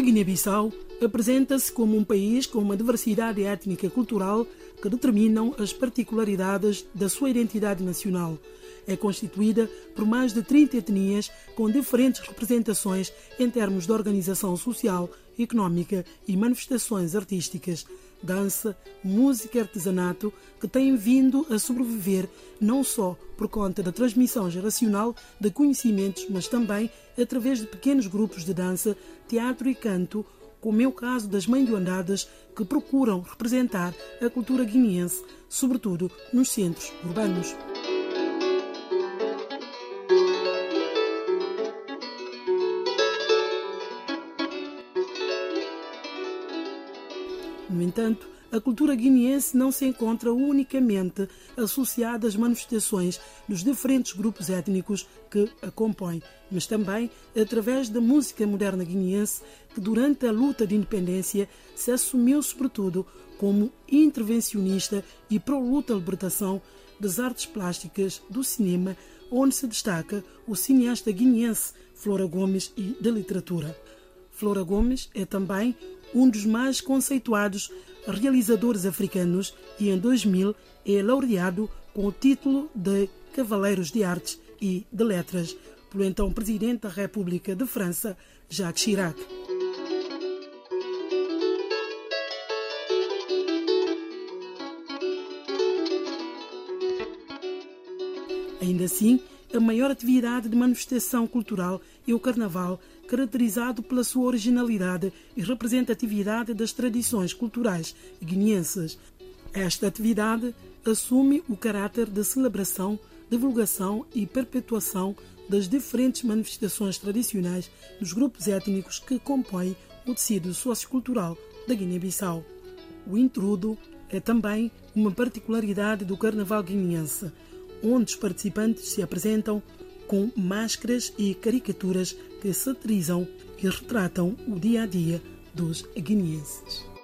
Guiné-Bissau apresenta-se como um país com uma diversidade étnica e cultural que determinam as particularidades da sua identidade nacional. É constituída por mais de 30 etnias com diferentes representações em termos de organização social, económica e manifestações artísticas, dança, música e artesanato que têm vindo a sobreviver não só por conta da transmissão geracional de conhecimentos, mas também através de pequenos grupos de dança, teatro e canto como é o caso das manguandadas que procuram representar a cultura guineense, sobretudo nos centros urbanos. No entanto, a cultura guineense não se encontra unicamente associada às manifestações dos diferentes grupos étnicos que a compõem, mas também através da música moderna guineense, que durante a luta de independência se assumiu sobretudo como intervencionista e pró-luta libertação das artes plásticas, do cinema, onde se destaca o cineasta guineense Flora Gomes e da literatura. Flora Gomes é também um dos mais conceituados realizadores africanos e em 2000 é laureado com o título de Cavaleiros de Artes e de Letras pelo então Presidente da República de França, Jacques Chirac. Ainda assim, a maior atividade de manifestação cultural é o Carnaval, caracterizado pela sua originalidade e representatividade das tradições culturais guineenses. Esta atividade assume o caráter de celebração, divulgação e perpetuação das diferentes manifestações tradicionais dos grupos étnicos que compõem o tecido sociocultural da Guiné-Bissau. O intrudo é também uma particularidade do carnaval guineense, onde os participantes se apresentam com máscaras e caricaturas que satirizam e retratam o dia a dia dos guineenses.